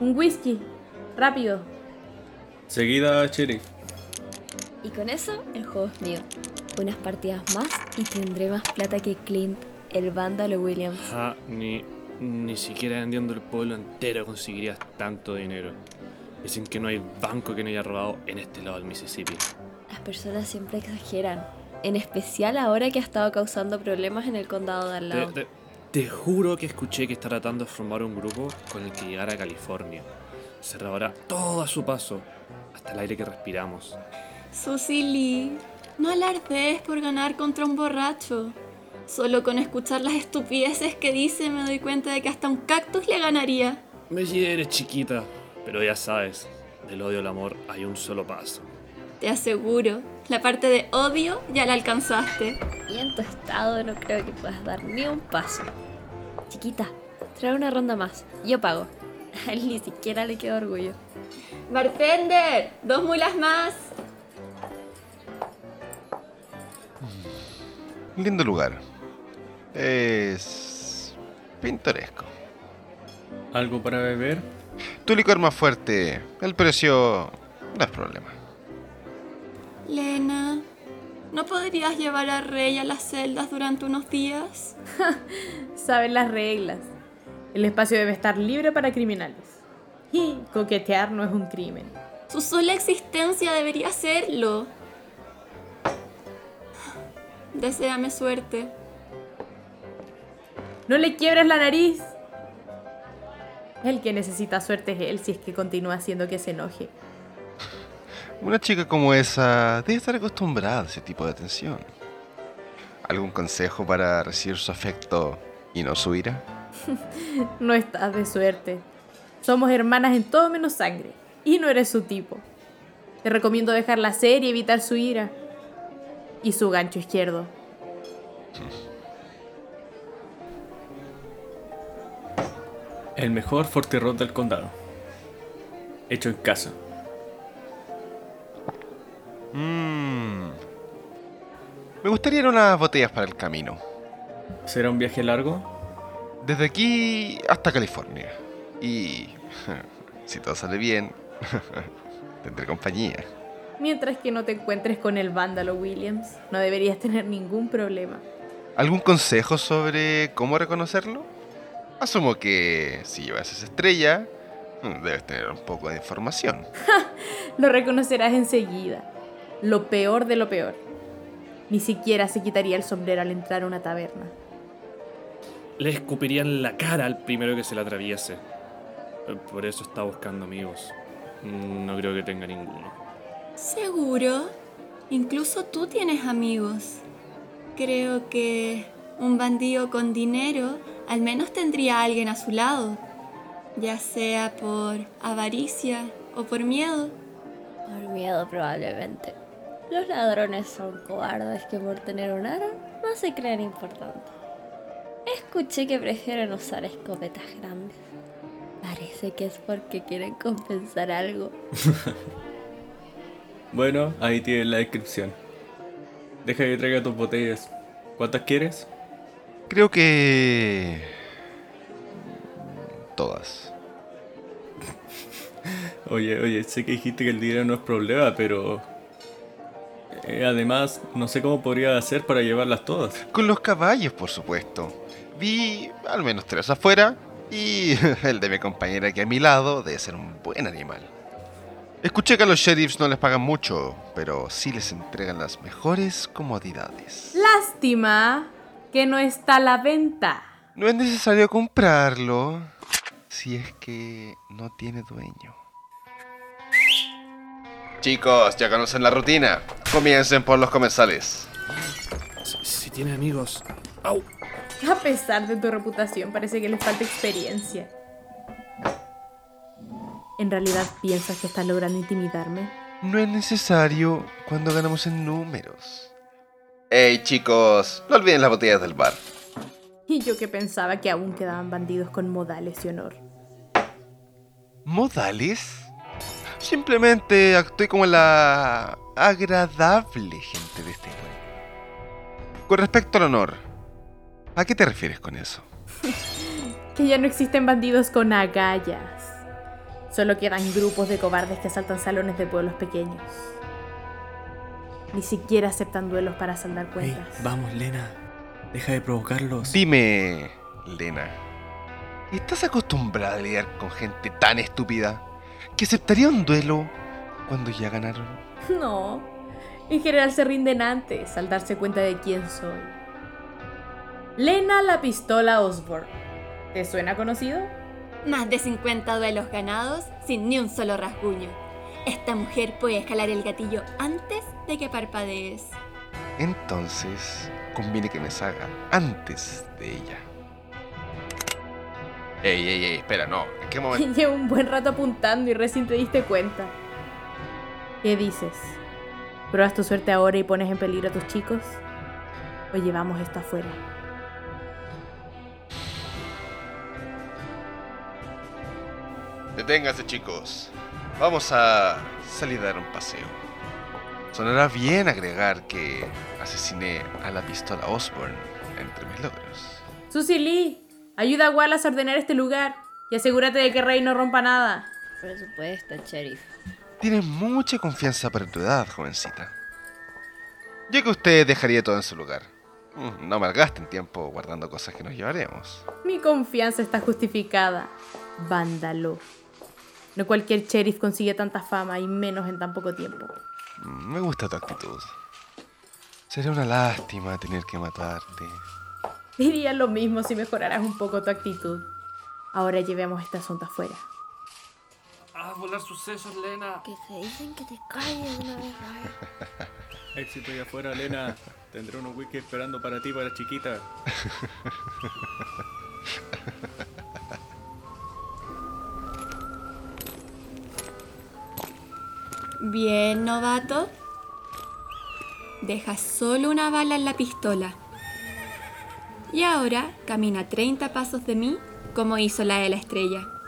Un whisky. Rápido. Seguida, sheriff. Y con eso, el juego es mío. Unas partidas más y tendré más plata que Clint, el vándalo Williams. Ja, ni, ni siquiera vendiendo el pueblo entero conseguirías tanto dinero. Dicen que no hay banco que no haya robado en este lado del Mississippi. Las personas siempre exageran. En especial ahora que ha estado causando problemas en el condado de al lado. te- te juro que escuché que está tratando de formar un grupo con el que llegar a California. Se robará todo a su paso, hasta el aire que respiramos. Susie Lee, no alardees por ganar contra un borracho. Solo con escuchar las estupideces que dice me doy cuenta de que hasta un cactus le ganaría. Me hieres, chiquita, pero ya sabes, del odio al amor hay un solo paso. Te aseguro, la parte de odio ya la alcanzaste. Y en tu estado no creo que puedas dar ni un paso. Chiquita, trae una ronda más. Yo pago. A él ni siquiera le queda orgullo. Bartender, dos mulas más. Lindo lugar. Es pintoresco. ¿Algo para beber? Tu licor más fuerte, el precio no es problema. Lena, ¿no podrías llevar a Rey a las celdas durante unos días? Saben las reglas. El espacio debe estar libre para criminales. Y coquetear no es un crimen. Su sola existencia debería serlo. Deséame suerte. No le quiebres la nariz. El que necesita suerte es él si es que continúa haciendo que se enoje. Una chica como esa debe estar acostumbrada a ese tipo de atención. ¿Algún consejo para recibir su afecto y no su ira? No estás de suerte. Somos hermanas en todo menos sangre. Y no eres su tipo. Te recomiendo dejarla hacer y evitar su ira. Y su gancho izquierdo. El mejor fortirrot del condado. Hecho en casa. Me gustaría ir unas botellas para el camino. ¿Será un viaje largo? Desde aquí hasta California. Y si todo sale bien, tendré compañía. Mientras que no te encuentres con el vándalo Williams, no deberías tener ningún problema. ¿Algún consejo sobre cómo reconocerlo? Asumo que si llevas esa estrella, mm, debes tener un poco de información. Lo reconocerás enseguida. Lo peor de lo peor. Ni siquiera se quitaría el sombrero al entrar a una taberna. Le escupirían la cara al primero que se le atraviese. Por eso está buscando amigos. No creo que tenga ninguno. ¿Seguro? Incluso tú tienes amigos. Creo que un bandido con dinero al menos tendría a alguien a su lado, ya sea por avaricia o por miedo. Por miedo probablemente. Los ladrones son cobardes que por tener un arma no se creen importantes. Escuché que prefieren usar escopetas grandes. Parece que es porque quieren compensar algo. Bueno, ahí tienes la descripción. Deja que traiga tus botellas. ¿Cuántas quieres? Creo que... Todas. Oye, oye, sé que dijiste que el dinero no es problema, pero... eh, además, no sé cómo podría hacer para llevarlas todas. Con los caballos, por supuesto. Vi al menos tres afuera y el de mi compañera aquí a mi lado debe ser un buen animal. Escuché que a los sheriffs no les pagan mucho, pero sí les entregan las mejores comodidades. Lástima que no está a la venta. No es necesario comprarlo si es que no tiene dueño. Chicos, ya conocen la rutina. Comiencen por los comensales. Si, si tiene amigos. ¡Au! A pesar de tu reputación, parece que le falta experiencia. ¿En realidad piensas que estás logrando intimidarme? No es necesario cuando ganamos en números. Hey chicos, no olviden las botellas del bar. Y yo que pensaba que aún quedaban bandidos con modales y honor. ¿Modales? Simplemente actué como la agradable gente de este pueblo. Con respecto al honor, ¿a qué te refieres con eso? Que ya no existen bandidos con agallas. Solo quedan grupos de cobardes que asaltan salones de pueblos pequeños. Ni siquiera aceptan duelos para saldar Hey, cuentas. vamos, Lena. Deja de provocarlos. Dime, Lena, ¿estás acostumbrada a lidiar con gente tan estúpida que aceptaría un duelo cuando ya ganaron? No. En general se rinden antes al darse cuenta de quién soy. Lena la pistola Osborne. ¿Te suena conocido? Más de 50 duelos ganados sin ni un solo rasguño. Esta mujer puede escalar el gatillo antes de que parpadees. Entonces, conviene que me salga antes de ella. Ey, ey, ey, espera, no. ¿En qué momento? Llevo un buen rato apuntando y recién te diste cuenta. ¿Qué dices? ¿Pruebas tu suerte ahora y pones en peligro a tus chicos? ¿O llevamos esto afuera? Deténganse, chicos. Vamos a salir a dar un paseo. Sonará bien agregar que asesiné a la pistola Osborne entre mis logros. Susie Lee, ayuda a Wallace a ordenar este lugar y asegúrate de que Rey no rompa nada. Por supuesto, sheriff. Tienes mucha confianza para tu edad, jovencita. Yo que usted dejaría todo en su lugar. Mm, No malgasten tiempo guardando cosas que nos llevaremos. Mi confianza está justificada. Vándalo. No cualquier sheriff consigue tanta fama y menos en tan poco tiempo. Mm, Me gusta tu actitud. Sería una lástima tener que matarte. Diría lo mismo si mejoraras un poco tu actitud. Ahora llevemos este asunto afuera. Ah, volar sus sesos, Lena. Que te dicen que te calles una vez. Éxito allá afuera, Lena. Tendré unos whisky esperando para ti, para chiquita. Bien, novato. Deja solo una bala en la pistola. Y ahora camina 30 pasos de mí como hizo la de la estrella.